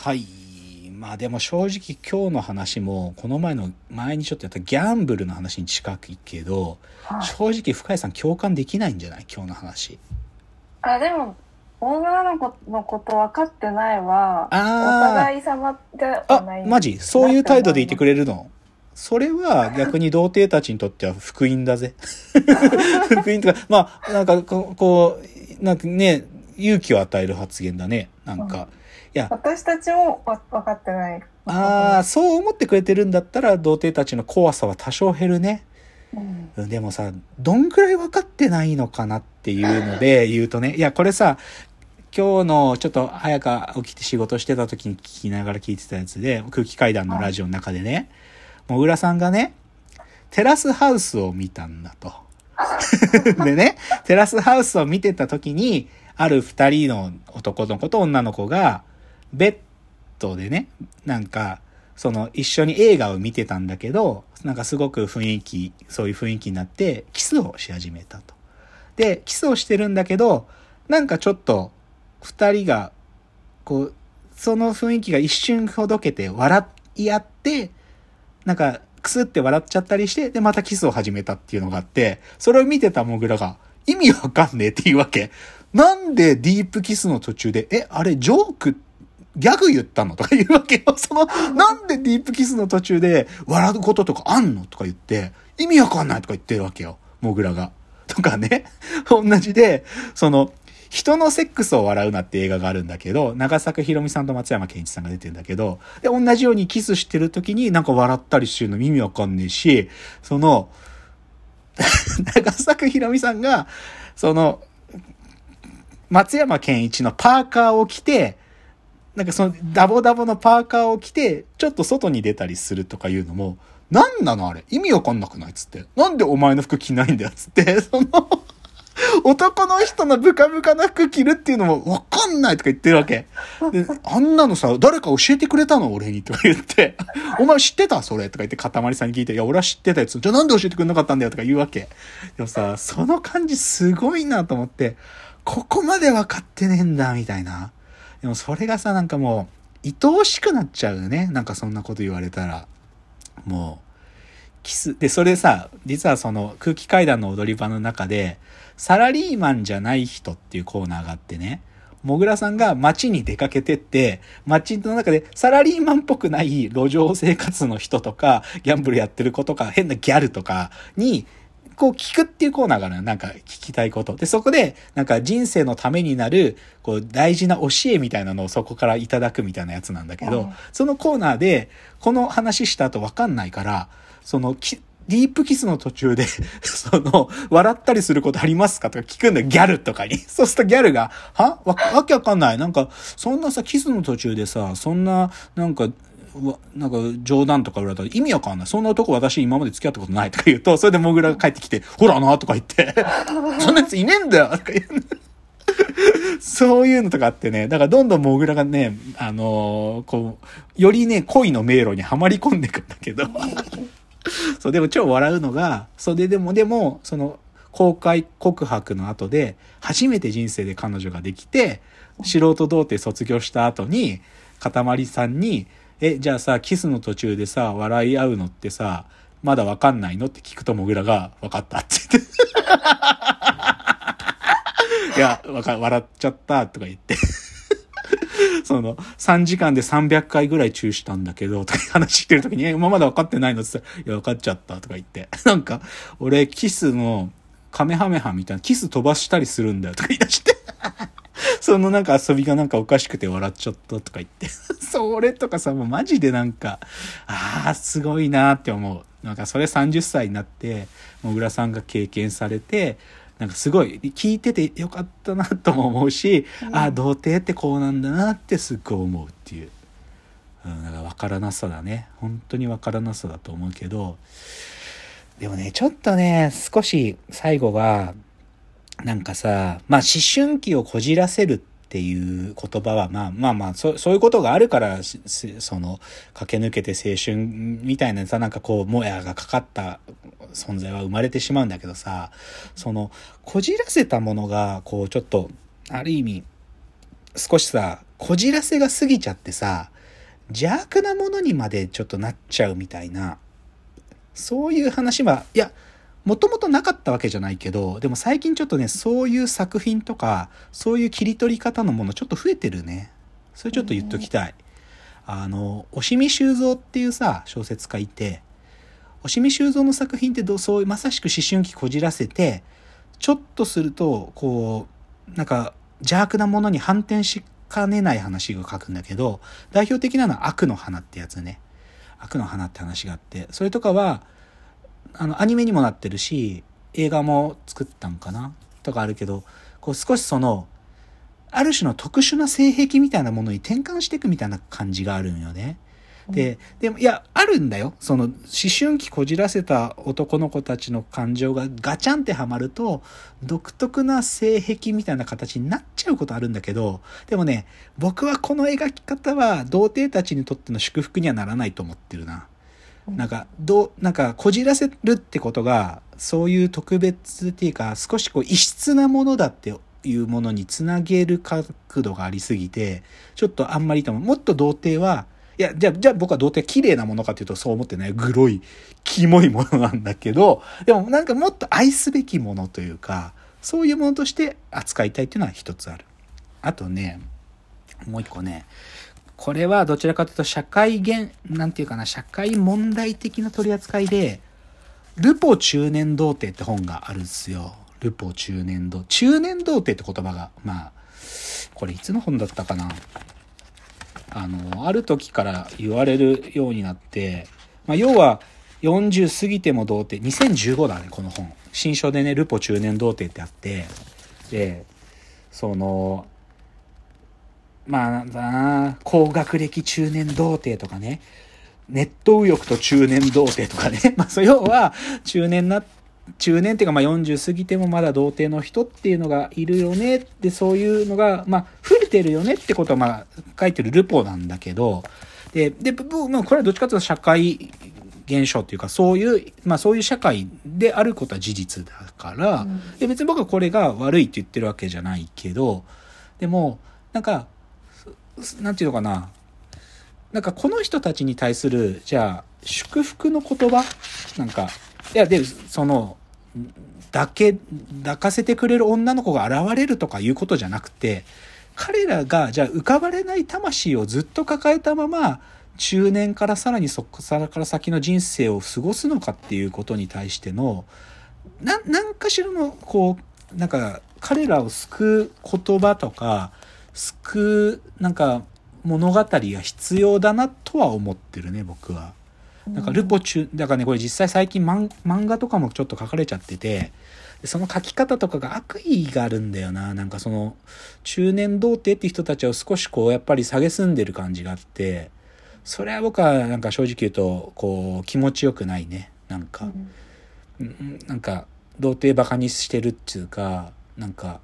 はい。まあでも正直今日の話も、この前の、前にちょっとやったギャンブルの話に近いけど、はい正直深井さん共感できないんじゃない？今日の話。あ、でも、女の子のこと分かってないは、おあ互い様ではあ、ない。あ、マジ？そういう態度でいてくれるの？それは逆に童貞たちにとっては福音だぜ。福音とか、まあ、なんかこう、こう、なんかね、勇気を与える発言だね。なんか。いや、私たちもわ分かってない。ああ、そう思ってくれてるんだったら、童貞たちの怖さは多少減るね。うんうんでもさ、どんくらい分かってないのかなっていうので 言うとね、いや、これさ、今日のちょっと早く起きて仕事してた時に聞きながら聞いてたやつで、空気階段のラジオの中でね、もぐらさんがね、テラスハウスを見たんだと。でね、テラスハウスを見てた時に、ある二人の男の子と女の子が、ベッドでね、なんか、その一緒に映画を見てたんだけど、なんかすごく雰囲気、そういう雰囲気になって、キスをし始めたと。で、キスをしてるんだけど、なんかちょっと、二人が、こう、その雰囲気が一瞬ほどけて笑い合って、なんか、くすって笑っちゃったりして、で、またキスを始めたっていうのがあって、それを見てたモグラが、意味わかんねえっていうわけ。なんでディープキスの途中で、え、あれジョークって、ギャグ言ったのとか言うわけよ。その、なんでディープキスの途中で笑うこととかあんのとか言って、意味わかんないとか言ってるわけよ。モグラが。とかね。同じで、その、人のセックスを笑うなって映画があるんだけど、長作ひろみさんと松山健一さんが出てるんだけど、で、同じようにキスしてる時になんか笑ったりしてるの意味わかんねえし、その、長作ひろみさんが、その、松山健一のパーカーを着て、なんかそのダボダボのパーカーを着て、ちょっと外に出たりするとかいうのも、なんなのあれ？意味わかんなくないっつって。なんでお前の服着ないんだよつって、その、男の人のブカブカな服着るっていうのもわかんないとか言ってるわけ。で、あんなのさ、誰か教えてくれたの俺にとか言って、お前知ってたそれとか言って、かたまりさんに聞いて、いや、俺は知ってたやつ。じゃあなんで教えてくれなかったんだよとか言うわけ。でもさ、その感じすごいなと思って、ここまで分かってねえんだ、みたいな。でもそれがさ、なんかもう、愛おしくなっちゃうね。なんかそんなこと言われたら。もう、キス。で、それさ、実はその空気階段の踊り場の中で、サラリーマンじゃない人っていうコーナーがあってね、もぐらさんが街に出かけてって、街の中でサラリーマンっぽくない路上生活の人とか、ギャンブルやってる子とか、変なギャルとかに、こう聞くっていうコーナーがあるのなんか聞きたいこと。で、そこで、なんか人生のためになる、こう大事な教えみたいなのをそこからいただくみたいなやつなんだけど、うんそのコーナーで、この話した後わかんないから、そのき、ディープキスの途中で、その、笑ったりすることありますかとか聞くんだよ、ギャルとかに。そうするとギャルが、は？わ、わけわかんない。なんか、そんなさ、キスの途中でさ、そんな、なんか、わなんか冗談とか言われたら意味わかんない。そんな男私今まで付き合ったことないとか言うと、それでモグラが帰ってきて、ほらなとか言って、そんなやついねえんだよとか言う。そういうのとかあってね、だからどんどんモグラがね、あのーこう、よりね、恋の迷路にはまり込んでいくんだけど、そう、でも超笑うのが、それでも、でも、その、公開告白の後で、初めて人生で彼女ができて、素人童貞卒業した後に、かたまりさんに、え、じゃあさ、キスの途中でさ、笑い合うのってさ、まだわかんないのって聞くともぐらが、わかったって言って。いや、わか、笑っちゃったとか言って。その、3時間で300回ぐらいチューしたんだけど、とか話してる時に、え、今まだ分かってないのって言ったら、いや、分かっちゃったとか言って。なんか、俺、キスの、カメハメハみたいな、キス飛ばしたりするんだよとか言い出して。そのなんか遊びがなんかおかしくて笑っちゃったとか言って。それとかさ、もうマジでなんか、ああ、すごいなって思う。なんかそれ30歳になって、もぐらさんが経験されて、なんかすごい聞いててよかったなとも思うし、ああ、童貞ってこうなんだなってすっごい思うっていう。うん、なんか分からなさだね。本当に分からなさだと思うけど、でもね、ちょっとね、少し最後は、なんかさ、まあ思春期をこじらせるっていう言葉は、まあまあまあ、そそういうことがあるから、その、駆け抜けて青春みたいなさ、なんかこう、もやがかかった存在は生まれてしまうんだけどさ、その、こじらせたものが、こう、ちょっと、ある意味、少しさ、こじらせが過ぎちゃってさ、邪悪なものにまでちょっとなっちゃうみたいな、そういう話は、いや、もともとなかったわけじゃないけど、でも最近ちょっとね、そういう作品とか、そういう切り取り方のものちょっと増えてるね。それちょっと言っときたい。あの、押見修造っていうさ、小説家いて、押見修造の作品ってどういう、まさしく思春期こじらせて、ちょっとすると、こう、なんか、邪悪なものに反転しかねない話を書くんだけど、代表的なのは悪の花ってやつね。悪の花って話があって、それとかは、あの、アニメにもなってるし、映画も作ったんかな？とかあるけど、こう少しその、ある種の特殊な性癖みたいなものに転換していくみたいな感じがあるんよね。で、でも、いや、あるんだよ。その、思春期こじらせた男の子たちの感情がガチャンってはまると、独特な性癖みたいな形になっちゃうことあるんだけど、でもね、僕はこの描き方は、童貞たちにとっての祝福にはならないと思ってるな。なんか、どう、なんか、こじらせるってことが、そういう特別っていうか、少しこう、異質なものだっていうものにつなげる角度がありすぎて、ちょっとあんまりと思う。もっと童貞は、いや、じゃあ、じゃあ僕は童貞綺麗なものかっていうとそう思ってない。グロい、キモいものなんだけど、でもなんかもっと愛すべきものというか、そういうものとして扱いたいっていうのは一つある。あとね、もう一個ね、これはどちらかというと社会現、なんていうかな、社会問題的な取り扱いで、ルポ中年童貞って本があるんですよ。ルポ中年童、中年童貞って言葉が、まあ、これいつの本だったかな。あの、ある時から言われるようになって、まあ、要は、40過ぎても童貞、2015だね、この本。新書でね、ルポ中年童貞ってあって、で、その、まあ、なんだな、高学歴中年童貞とかね、ネット右翼と中年童貞とかね、まあ、そう、要は、中年な、中年っていうか、まあ、40過ぎてもまだ童貞の人っていうのがいるよね。って、そういうのが、まあ、増えてるよねってことは、まあ、書いてるルポなんだけど、で、で、まあ、これはどっちかというと社会現象っていうか、そういう、まあそういう社会であることは事実だから、うん、で別に僕はこれが悪いって言ってるわけじゃないけど、でも、なんか、なんていうのかな。なんかこの人たちに対する、じゃあ、祝福の言葉？なんか、いや、で、その、だけ、抱かせてくれる女の子が現れるとかいうことじゃなくて、彼らが、じゃあ浮かばれない魂をずっと抱えたまま、中年からさらにそこから先の人生を過ごすのかっていうことに対しての、な、なんかしらの、こう、なんか、彼らを救う言葉とか、救う、なんか、物語が必要だなとは思ってるね、僕は。なんか、ルポ中、だからね、これ実際最近漫画とかもちょっと書かれちゃってて、その書き方とかが悪意があるんだよな。なんかその、中年童貞って人たちを少しこう、やっぱり蔑んでる感じがあって、それは僕はなんか正直言うと、こう、気持ちよくないね。なんか、うん、なんか、童貞バカにしてるっていうか、なんか、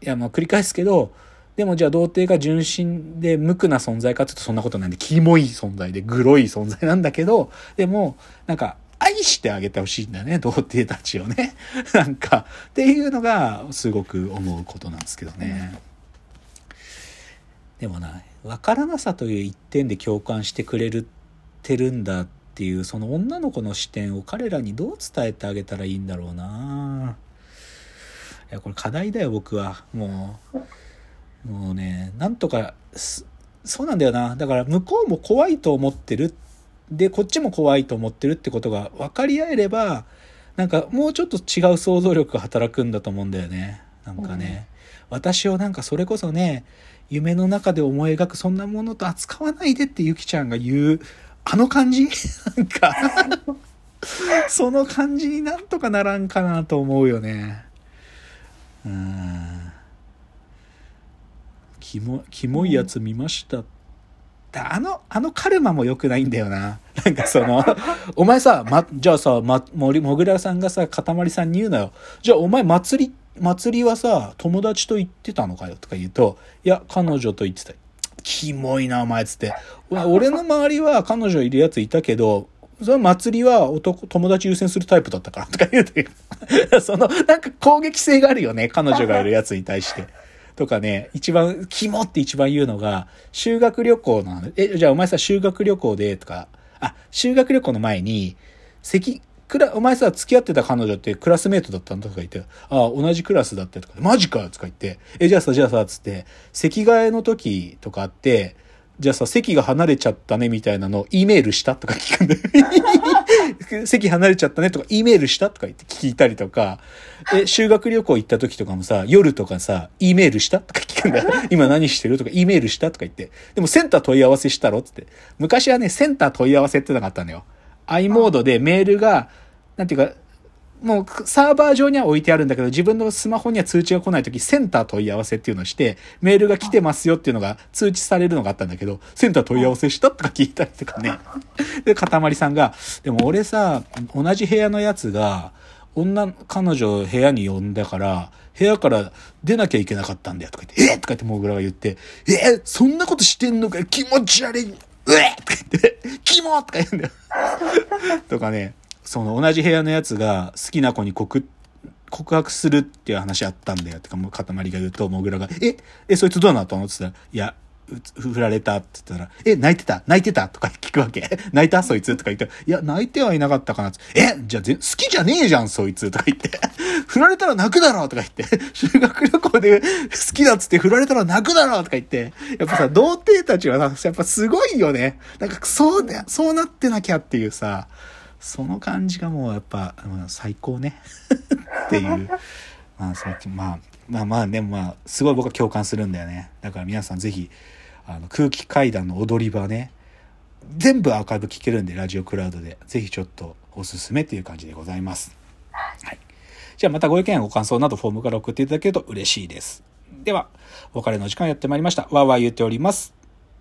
いや、まあ繰り返すけど、でもじゃあ童貞が純真で無垢な存在かって言うとそんなことないんで、キモい存在で、グロい存在なんだけど、でも、なんか、愛してあげてほしいんだね、童貞たちをね。なんか、っていうのが、すごく思うことなんですけどね。でもな、わからなさという一点で共感してくれるてるんだっていう、その女の子の視点を彼らにどう伝えてあげたらいいんだろうな。いや、これ課題だよ、僕は。もう、もうね、なんとか、そうなんだよな。だから向こうも怖いと思ってる。で、こっちも怖いと思ってるってことが分かり合えれば、なんかもうちょっと違う想像力が働くんだと思うんだよね。なんかね。うん、私をなんかそれこそね、夢の中で思い描くそんなものと扱わないでってゆきちゃんが言う、あの感じ？なんかその感じになんとかならんかなと思うよね。うん。キモ、キモいやつ見ました。あの、あのカルマも良くないんだよな。なんかその、お前さ、ま、じゃあさ、ま、森、もぐらさんがさ、かたまりさんに言うなよ。じゃあお前祭り、祭りはさ、友達と行ってたのかよとか言うと、いや、彼女と行ってた。キモいな、お前つって。俺の周りは彼女いるやついたけど、その祭りは男、友達優先するタイプだったからとか言うて、その、なんか攻撃性があるよね、彼女がいるやつに対して。とかね、一番、キモって一番言うのが、修学旅行なの。え、じゃあお前さ、修学旅行で、とか、あ、修学旅行の前に、席、クラ、お前さ、付き合ってた彼女ってクラスメートだったんだとか言って、ああ、同じクラスだってとか、マジかとか言って、え、じゃあさ、じゃあさ、つって、席替えの時とかあって、じゃあさ、席が離れちゃったねみたいなのを E メールしたとか聞くんだよ。席離れちゃったねとか E メールしたとか言って聞いたりとか、え、修学旅行行った時とかもさ、夜とかさ、E メールしたとか聞くんだよ。今何してるとか E メールしたとか言って。でもセンター問い合わせしたろつって。昔はね、センター問い合わせってのがあったのよ。i モードでメールが、なんていうか、もうサーバー上には置いてあるんだけど、自分のスマホには通知が来ないとき、センター問い合わせっていうのをして、メールが来てますよっていうのが通知されるのがあったんだけど、センター問い合わせしたとか聞いたりとかね。で、かたまりさんが、でも俺さ、同じ部屋のやつが、女、彼女を部屋に呼んだから、部屋から出なきゃいけなかったんだよとか言って、えとか言ってモグラが言って、えそんなことしてんのかよ気持ち悪い。うえとか言って、キモとか言うんだよ。とかね、その同じ部屋のやつが好きな子に告、告白するっていう話あったんだよ。ってかもう塊が言うと、モグラが、え、え、そいつどうなったの？って言ったら、いや、う振られたって言ったら、え、泣いてた？泣いてた？とか聞くわけ。泣いた？そいつ？とか言って、いや、泣いてはいなかったかなって。え、じゃあぜ好きじゃねえじゃん、そいつ？とか言って。振られたら泣くだろとか言って。修学旅行で好きだっつって振られたら泣くだろとか言って。やっぱさ、童貞たちはさ、やっぱすごいよね。なんか、そうね、そうなってなきゃっていうさ、その感じがもうやっぱ、うん最高ね。っていう。まあ、そのまあ、まあまあ、でもまあ、すごい僕は共感するんだよね。だから皆さんぜひ、あの、空気階段の踊り場ね、全部アーカイブ聞けるんで、ラジオクラウドで。ぜひちょっとおすすめっていう感じでございます。はい。じゃあまたご意見やご感想などフォームから送っていただけると嬉しいです。では、お別れの時間やってまいりました。わーわー言っております。